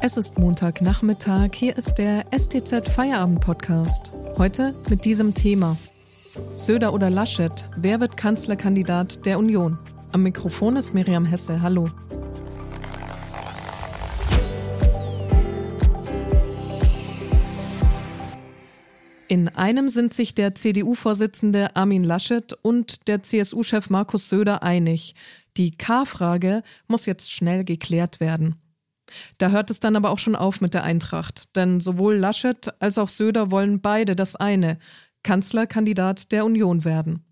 Es ist Montagnachmittag, hier ist der STZ Feierabend Podcast. Heute mit diesem Thema. Söder oder Laschet, wer wird Kanzlerkandidat der Union? Am Mikrofon ist Miriam Hesse, hallo. In einem sind sich der CDU-Vorsitzende Armin Laschet und der CSU-Chef Markus Söder einig. Die K-Frage muss jetzt schnell geklärt werden. Da hört es dann aber auch schon auf mit der Eintracht, denn sowohl Laschet als auch Söder wollen beide das eine, Kanzlerkandidat der Union werden.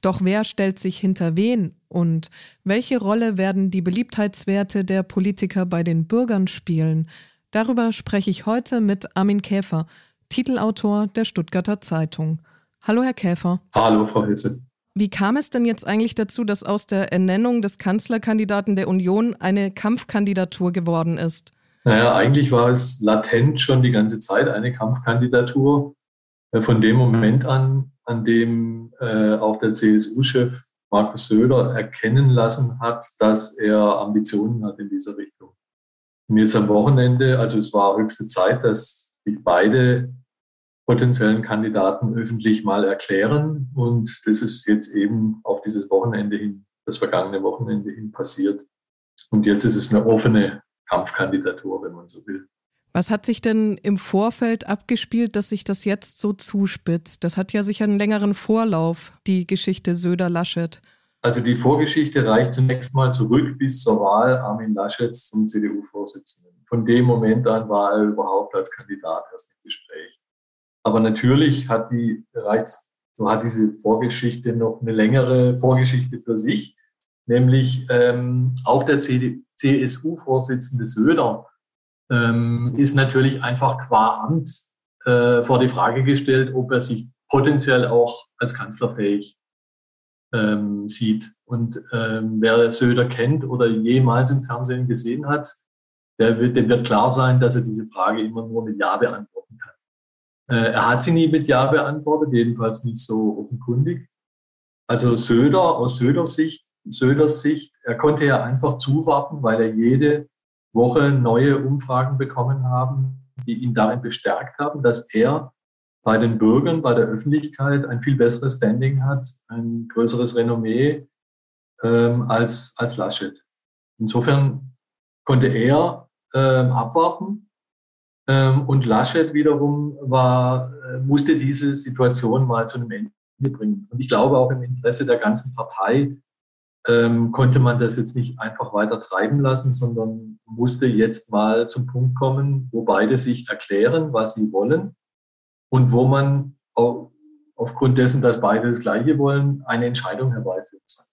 Doch wer stellt sich hinter wen und welche Rolle werden die Beliebtheitswerte der Politiker bei den Bürgern spielen? Darüber spreche ich heute mit Armin Käfer, Titelautor der Stuttgarter Zeitung. Hallo, Herr Käfer. Hallo, Frau Hesse. Wie kam es denn jetzt eigentlich dazu, dass aus der Ernennung des Kanzlerkandidaten der Union eine Kampfkandidatur geworden ist? Naja, eigentlich war es latent schon die ganze Zeit eine Kampfkandidatur. Äh, von dem Moment an, an dem äh, auch der CSU-Chef Markus Söder erkennen lassen hat, dass er Ambitionen hat in dieser Richtung. Und jetzt am Wochenende, also es war höchste Zeit, dass sich beide potenziellen Kandidaten öffentlich mal erklären. Und das ist jetzt eben auf dieses Wochenende hin, das vergangene Wochenende hin passiert. Und jetzt ist es eine offene Kampfkandidatur, wenn man so will. Was hat sich denn im Vorfeld abgespielt, dass sich das jetzt so zuspitzt? Das hat ja sicher einen längeren Vorlauf, die Geschichte Söder-Laschet. Also die Vorgeschichte reicht zunächst mal zurück bis zur Wahl Armin Laschets zum CDU-Vorsitzenden. Von dem Moment an war er überhaupt als Kandidat erst im Gespräch. Aber natürlich hat die bereits, so hat diese Vorgeschichte noch eine längere Vorgeschichte für sich, nämlich ähm, auch der CSU-Vorsitzende Söder ähm, ist natürlich einfach qua Amt äh, vor die Frage gestellt, ob er sich potenziell auch als kanzlerfähig ähm, sieht. Und ähm, wer Söder kennt oder jemals im Fernsehen gesehen hat, der wird, dem wird klar sein, dass er diese Frage immer nur mit Ja. Äh, er hat sie nie mit Ja beantwortet, jedenfalls nicht so offenkundig. Also Söder, aus Söders Sicht, Söders Sicht, er konnte ja einfach zuwarten, weil er jede Woche neue Umfragen bekommen haben, die ihn darin bestärkt haben, dass er bei den Bürgern, bei der Öffentlichkeit ein viel besseres Standing hat, ein größeres Renommee ähm, als, als Laschet. Insofern konnte er ähm, abwarten und Laschet wiederum war, äh, musste diese Situation mal zu einem Ende bringen. Und ich glaube auch im Interesse der ganzen Partei ähm, konnte man das jetzt nicht einfach weiter treiben lassen, sondern musste jetzt mal zum Punkt kommen, wo beide sich erklären, was sie wollen und wo man aufgrund dessen, dass beide das Gleiche wollen, eine Entscheidung herbeiführen soll.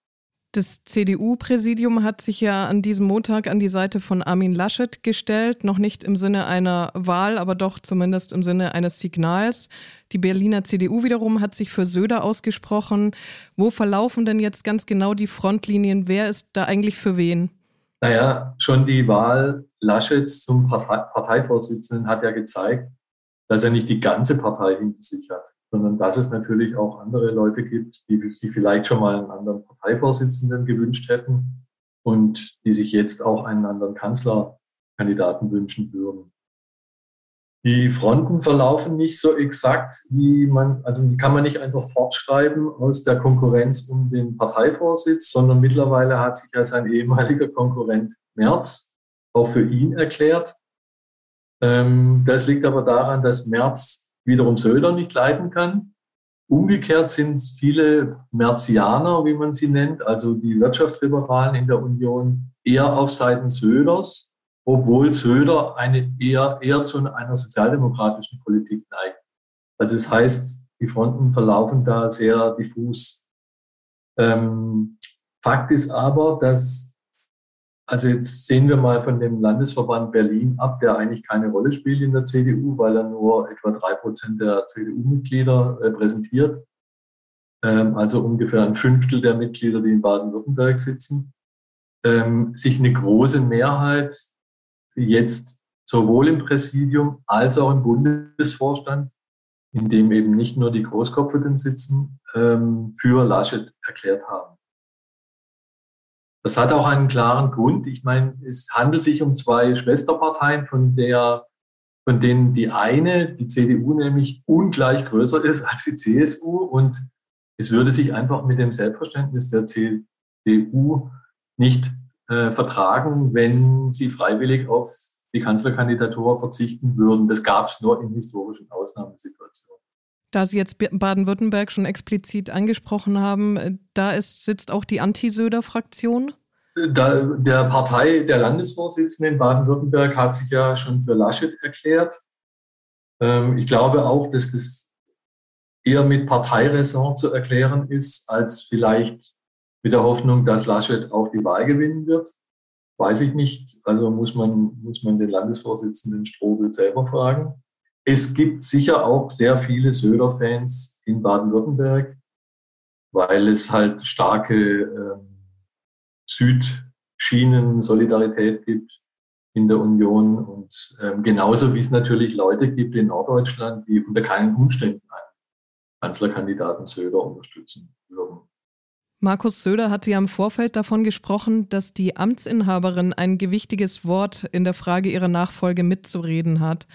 Das CDU-Präsidium hat sich ja an diesem Montag an die Seite von Armin Laschet gestellt, noch nicht im Sinne einer Wahl, aber doch zumindest im Sinne eines Signals. Die Berliner CDU wiederum hat sich für Söder ausgesprochen. Wo verlaufen denn jetzt ganz genau die Frontlinien? Wer ist da eigentlich für wen? Naja, schon die Wahl Laschets zum Parteivorsitzenden hat ja gezeigt, dass er nicht die ganze Partei hinter sich hat sondern dass es natürlich auch andere Leute gibt, die sich vielleicht schon mal einen anderen Parteivorsitzenden gewünscht hätten und die sich jetzt auch einen anderen Kanzlerkandidaten wünschen würden. Die Fronten verlaufen nicht so exakt, wie man, also die kann man nicht einfach fortschreiben aus der Konkurrenz um den Parteivorsitz, sondern mittlerweile hat sich ja sein ehemaliger Konkurrent Merz auch für ihn erklärt. Ähm, das liegt aber daran, dass Merz wiederum Söder nicht leiten kann. Umgekehrt sind viele Merzianer, wie man sie nennt, also die Wirtschaftsliberalen in der Union, eher auf Seiten Söders, obwohl Söder eine eher, eher zu einer sozialdemokratischen Politik neigt. Also das heißt, die Fronten verlaufen da sehr diffus. Ähm, Fakt ist aber, dass also jetzt sehen wir mal von dem Landesverband Berlin ab, der eigentlich keine Rolle spielt in der CDU, weil er nur etwa drei Prozent der CDU-Mitglieder repräsentiert. Ähm, also ungefähr ein Fünftel der Mitglieder, die in Baden-Württemberg sitzen. Ähm, sich eine große Mehrheit jetzt sowohl im Präsidium als auch im Bundesvorstand, in dem eben nicht nur die Großkopfenden sitzen, ähm, für Laschet erklärt haben. Das hat auch einen klaren Grund. Ich meine, es handelt sich um zwei Schwesterparteien, von der von denen die eine, die CDU, nämlich ungleich größer ist als die CSU. Und es würde sich einfach mit dem Selbstverständnis der CDU nicht äh, vertragen, wenn sie freiwillig auf die Kanzlerkandidatur verzichten würden. Das gab es nur in historischen Ausnahmesituationen. Da Sie jetzt Baden-Württemberg schon explizit angesprochen haben, äh, da ist, sitzt auch die Anti-Söder-Fraktion? der Partei der Landesvorsitzenden in Baden-Württemberg hat sich ja schon für Laschet erklärt. Ähm, ich glaube auch, dass das eher mit Parteiräson zu erklären ist, als vielleicht mit der Hoffnung, dass Laschet auch die Wahl gewinnen wird. Weiß ich nicht. Also muss man, muss man den Landesvorsitzenden Strobel selber fragen. Es gibt sicher auch sehr viele Söder-Fans in Baden-Württemberg, weil es halt starke ähm, Südschienen-Solidarität gibt in der Union und ähm, genauso wie es natürlich Leute gibt in Norddeutschland, die unter keinen Umständen einen Kanzlerkandidaten Söder unterstützen würden. Markus Söder hatte ja im Vorfeld davon gesprochen, dass die Amtsinhaberin ein gewichtiges Wort in der Frage ihrer Nachfolge mitzureden hat.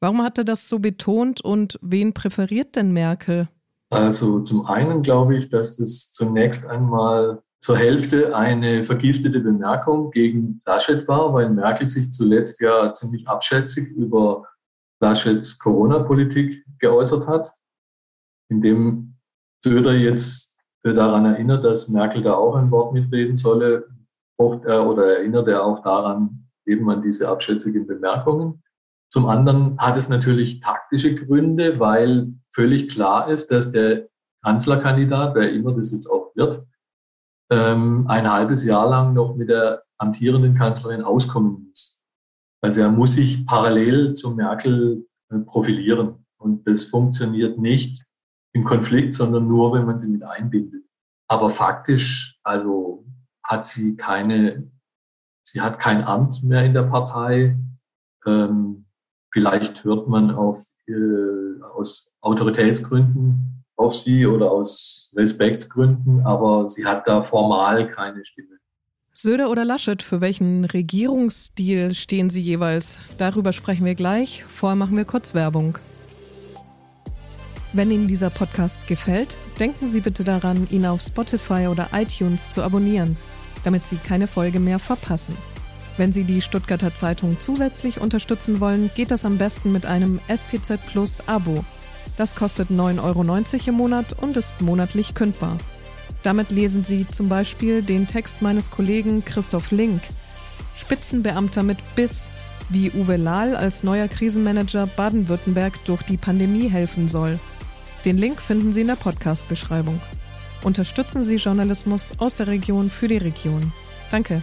Warum hat er das so betont und wen präferiert denn Merkel? Also zum einen glaube ich, dass das zunächst einmal zur Hälfte eine vergiftete Bemerkung gegen Laschet war, weil Merkel sich zuletzt ja ziemlich abschätzig über Laschets Corona-Politik geäußert hat, indem Söder jetzt daran erinnert, dass Merkel da auch ein Wort mitreden solle, er oder erinnert er auch daran, eben an diese abschätzigen Bemerkungen. Zum anderen hat es natürlich taktische Gründe, weil völlig klar ist, dass der Kanzlerkandidat, wer immer das jetzt auch wird, ähm, ein halbes Jahr lang noch mit der amtierenden Kanzlerin auskommen muss. Also er muss sich parallel zu Merkel äh, profilieren. Und das funktioniert nicht im Konflikt, sondern nur, wenn man sie mit einbindet. Aber faktisch, also hat sie keine, sie hat kein Amt mehr in der Partei. Ähm, vielleicht hört man auf, äh, aus Autoritätsgründen auf sie oder aus Respektsgründen, aber sie hat da formal keine Stimme. Söder oder Laschet, für welchen Regierungsstil stehen Sie jeweils? Darüber sprechen wir gleich. Vorher machen wir kurz Werbung. Wenn Ihnen dieser Podcast gefällt, denken Sie bitte daran, ihn auf Spotify oder iTunes zu abonnieren, damit Sie keine Folge mehr verpassen. Wenn Sie die Stuttgarter Zeitung zusätzlich unterstützen wollen, geht das am besten mit einem STZ Plus Abo. Das kostet 9,90 Euro im Monat und ist monatlich kündbar. Damit lesen Sie zum Beispiel den Text meines Kollegen Christoph Link, Spitzenbeamter mit Biss, wie Uwe Lahl als neuer Krisenmanager Baden-Württemberg durch die Pandemie helfen soll. Den Link finden Sie in der Podcast-Beschreibung. Unterstützen Sie Journalismus aus der Region für die Region. Danke.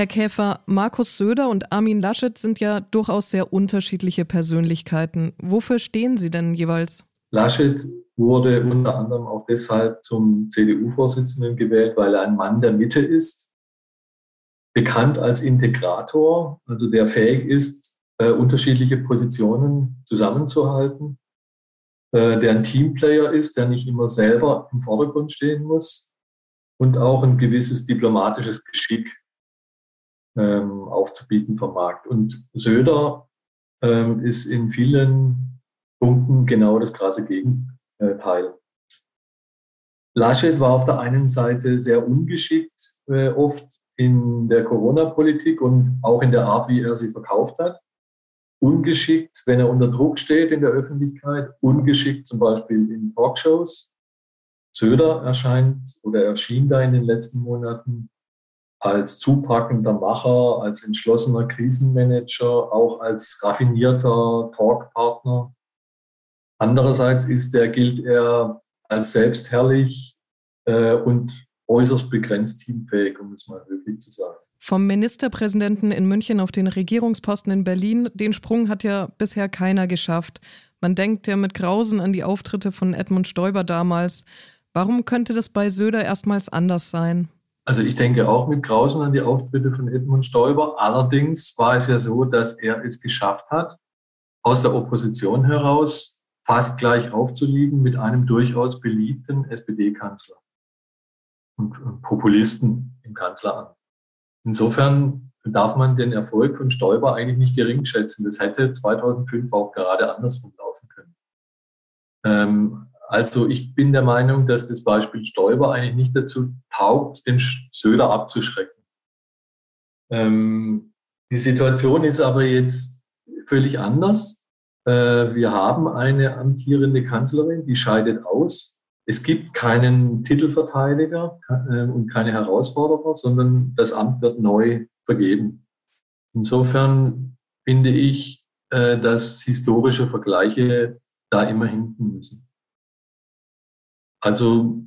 Herr Käfer, Markus Söder und Armin Laschet sind ja durchaus sehr unterschiedliche Persönlichkeiten. Wofür stehen Sie denn jeweils? Laschet wurde unter anderem auch deshalb zum CDU-Vorsitzenden gewählt, weil er ein Mann der Mitte ist, bekannt als Integrator, also der fähig ist, äh, unterschiedliche Positionen zusammenzuhalten, äh, der ein Teamplayer ist, der nicht immer selber im Vordergrund stehen muss und auch ein gewisses diplomatisches Geschick ähm, aufzubieten vermag. Und Söder ähm, ist in vielen Punkten genau das krasse Gegenteil. Laschet war auf der einen Seite sehr ungeschickt, äh, oft in der Corona-Politik und auch in der Art, wie er sie verkauft hat. Ungeschickt, wenn er unter Druck steht in der Öffentlichkeit, ungeschickt zum Beispiel in Talkshows. Söder erscheint oder erschien da in den letzten Monaten als zupackender Macher, als entschlossener Krisenmanager, auch als raffinierter Talkpartner. Andererseits ist er, gilt er als selbstherrlich äh, und äußerst begrenzt teamfähig, um es mal höflich zu sagen. Vom Ministerpräsidenten in München auf den Regierungsposten in Berlin, den Sprung hat ja bisher keiner geschafft. Man denkt ja mit Grausen an die Auftritte von Edmund Stoiber damals. Warum könnte das bei Söder erstmals anders sein? Also ich denke auch mit Grausen an die Auftritte von Edmund Stoiber. Allerdings war es ja so, dass er es geschafft hat, aus der Opposition heraus fast gleich aufzuliegen mit einem durchaus beliebten SPD-Kanzler. und, Populisten im Kanzleramt. Insofern darf man den Erfolg von Stoiber eigentlich nicht gering schätzen. Das hätte 2005 auch gerade andersrum laufen können. Ähm, also ich bin der Meinung, dass das Beispiel Stoiber eigentlich nicht dazu taugt, den Söder abzuschrecken. Ähm, die Situation ist aber jetzt völlig anders. Äh, wir haben eine amtierende Kanzlerin, die scheidet aus. Es gibt keinen Titelverteidiger äh, und keine Herausforderer, sondern das Amt wird neu vergeben. Insofern finde ich, äh, dass historische Vergleiche da immer hinten müssen. Also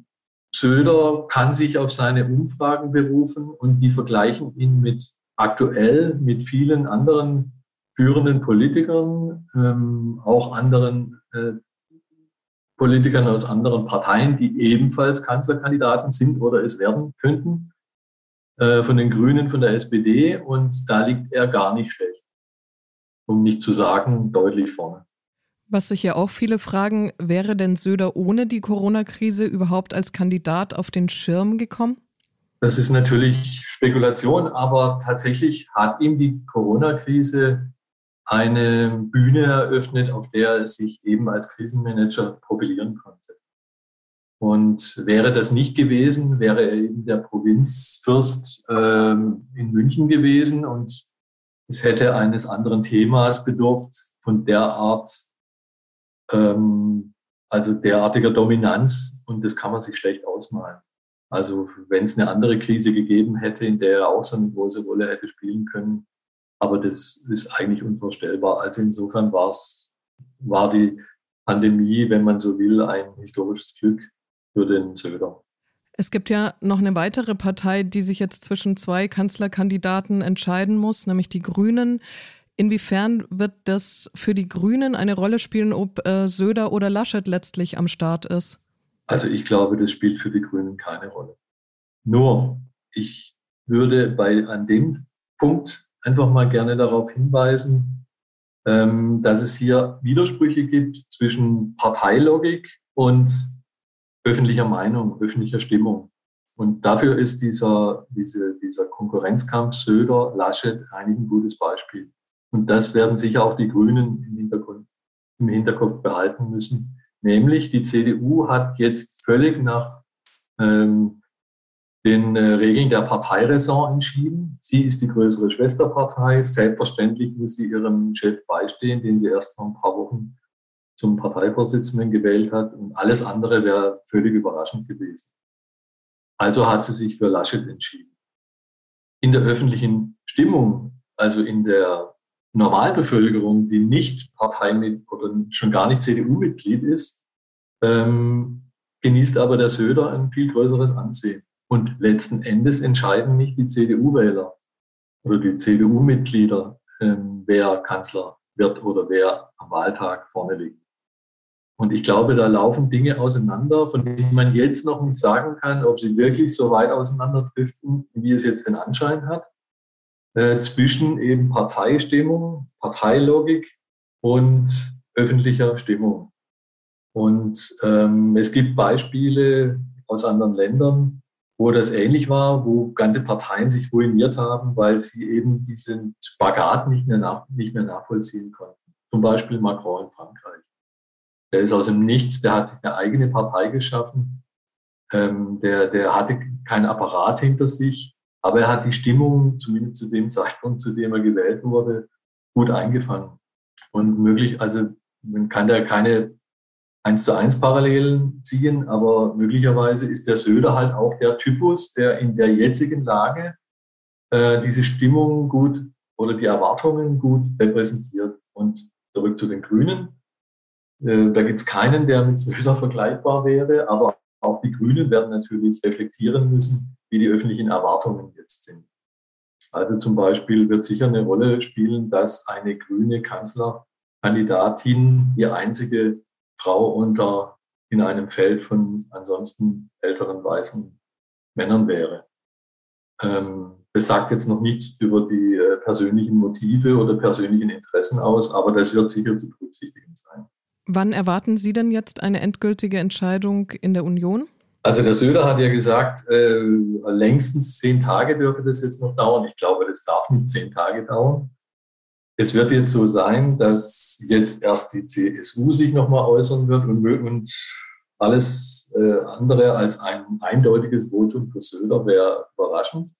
Söder kann sich auf seine Umfragen berufen und die vergleichen ihn mit aktuell mit vielen anderen führenden Politikern, ähm, auch anderen äh, Politikern aus anderen Parteien, die ebenfalls Kanzlerkandidaten sind oder es werden könnten, äh, von den Grünen, von der SPD. Und da liegt er gar nicht schlecht, um nicht zu sagen, deutlich vorne. Was sich ja auch viele fragen, wäre denn Söder ohne die Corona-Krise überhaupt als Kandidat auf den Schirm gekommen? Das ist natürlich Spekulation, aber tatsächlich hat ihm die Corona-Krise eine Bühne eröffnet, auf der er sich eben als Krisenmanager profilieren konnte. Und wäre das nicht gewesen, wäre er eben der Provinzfürst ähm, in München gewesen und es hätte eines anderen Themas bedurft von der Art, ähm, also derartiger Dominanz und das kann man sich schlecht ausmalen. Also wenn es eine andere Krise gegeben hätte, in der er auch so eine große Rolle hätte spielen können, aber das ist eigentlich unvorstellbar. Also insofern war's, war die Pandemie, wenn man so will, ein historisches Glück für den Söder. Es gibt ja noch eine weitere Partei, die sich jetzt zwischen zwei Kanzlerkandidaten entscheiden muss, nämlich die Grünen. Inwiefern wird das für die Grünen eine Rolle spielen, ob äh, Söder oder Laschet letztlich am Start ist? Also ich glaube, das spielt für die Grünen keine Rolle. Nur, ich würde bei, an dem Punkt einfach mal gerne darauf hinweisen, ähm, dass es hier Widersprüche gibt zwischen Parteilogik und öffentlicher Meinung, öffentlicher Stimmung. Und dafür ist dieser, diese, dieser Konkurrenzkampf Söder, Laschet eigentlich ein gutes Beispiel. Und das werden sicher auch die Grünen im, Hintergrund, im Hinterkopf behalten müssen. Nämlich die CDU hat jetzt völlig nach ähm, den äh, Regeln der Parteiräson entschieden. Sie ist die größere Schwesterpartei. Selbstverständlich muss sie ihrem Chef beistehen, den sie erst vor ein paar Wochen zum Parteivorsitzenden gewählt hat. Und alles andere wäre völlig überraschend gewesen. Also hat sie sich für Laschet entschieden. In der öffentlichen Stimmung, also in der Normalbevölkerung, die nicht Parteimitglied oder schon gar nicht CDU-Mitglied ist, ähm, genießt aber der Söder ein viel größeres Ansehen. Und letzten Endes entscheiden nicht die CDU-Wähler oder die CDU-Mitglieder, ähm, wer Kanzler wird oder wer am Wahltag vorne liegt. Und ich glaube, da laufen Dinge auseinander, von denen man jetzt noch nicht sagen kann, ob sie wirklich so weit auseinanderdriften, wie es jetzt den Anschein hat äh, zwischen eben Parteistimmung, Parteilogik und öffentlicher Stimmung. Und ähm, es gibt Beispiele aus anderen Ländern, wo das ähnlich war, wo ganze Parteien sich ruiniert haben, weil sie eben diesen Spagat nicht mehr, nach, nicht mehr nachvollziehen konnten. Zum Beispiel Macron in Frankreich. Der ist aus dem Nichts, der hat sich eine eigene Partei geschaffen. Ähm, der, der hatte keinen Apparat hinter sich, aber er hat die Stimmung, zumindest zu dem Zeitpunkt, zu dem er gewählt wurde, gut eingefangen. Und möglich, also man kann da keine eins zu eins Parallelen ziehen, aber möglicherweise ist der Söder halt auch der Typus, der in der jetzigen Lage äh, diese Stimmung gut oder die Erwartungen gut repräsentiert. Und zurück zu den Grünen. Äh, da gibt es keinen, der mit Söder vergleichbar wäre, aber auch die Grünen werden natürlich reflektieren müssen, wie die öffentlichen Erwartungen jetzt sind. Also zum Beispiel wird sicher eine Rolle spielen, dass eine grüne Kanzlerkandidatin die einzige Frau unter in einem Feld von ansonsten älteren weißen Männern wäre. Ähm, das sagt jetzt noch nichts über die äh, persönlichen Motive oder persönlichen Interessen aus, aber das wird sicher zu berücksichtigen sein. Wann erwarten Sie denn jetzt eine endgültige Entscheidung in der Union? Also der Söder hat ja gesagt, äh, längstens zehn Tage dürfe das jetzt noch dauern. Ich glaube, das darf nicht zehn Tage dauern. Es wird jetzt so sein, dass jetzt erst die CSU sich nochmal äußern wird und, und alles äh, andere als ein eindeutiges Votum für Söder wäre überraschend.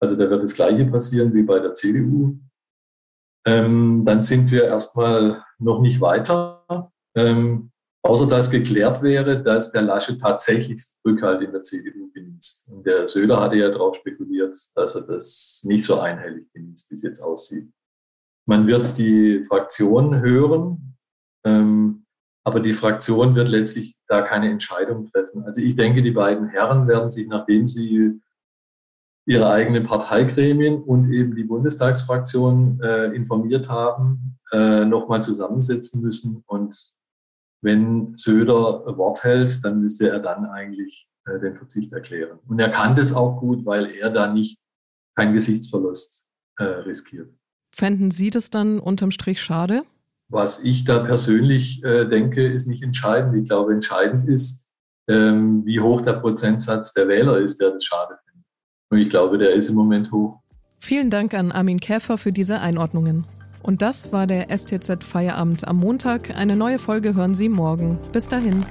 Also da wird das Gleiche passieren wie bei der CDU. Ähm, dann sind wir erstmal noch nicht weiter. Ähm, außer dass geklärt wäre, dass der Lasche tatsächlich Rückhalt in der CDU genießt. Und der Söder hatte ja darauf spekuliert, dass er das nicht so einhellig genießt, wie es jetzt aussieht. Man wird die Fraktion hören, ähm, aber die Fraktion wird letztlich da keine Entscheidung treffen. Also ich denke, die beiden Herren werden sich, nachdem sie ihre eigenen Parteigremien und eben die Bundestagsfraktion äh, informiert haben, äh, nochmal zusammensetzen müssen und wenn Söder Wort hält, dann müsste er dann eigentlich äh, den Verzicht erklären. Und er kann das auch gut, weil er da nicht keinen Gesichtsverlust äh, riskiert. Fänden Sie das dann unterm Strich schade? Was ich da persönlich äh, denke, ist nicht entscheidend. Ich glaube, entscheidend ist, ähm, wie hoch der Prozentsatz der Wähler ist, der das schade findet. Und ich glaube, der ist im Moment hoch. Vielen Dank an Armin Käfer für diese Einordnungen. Und das war der STZ Feierabend am Montag. Eine neue Folge hören Sie morgen. Bis dahin.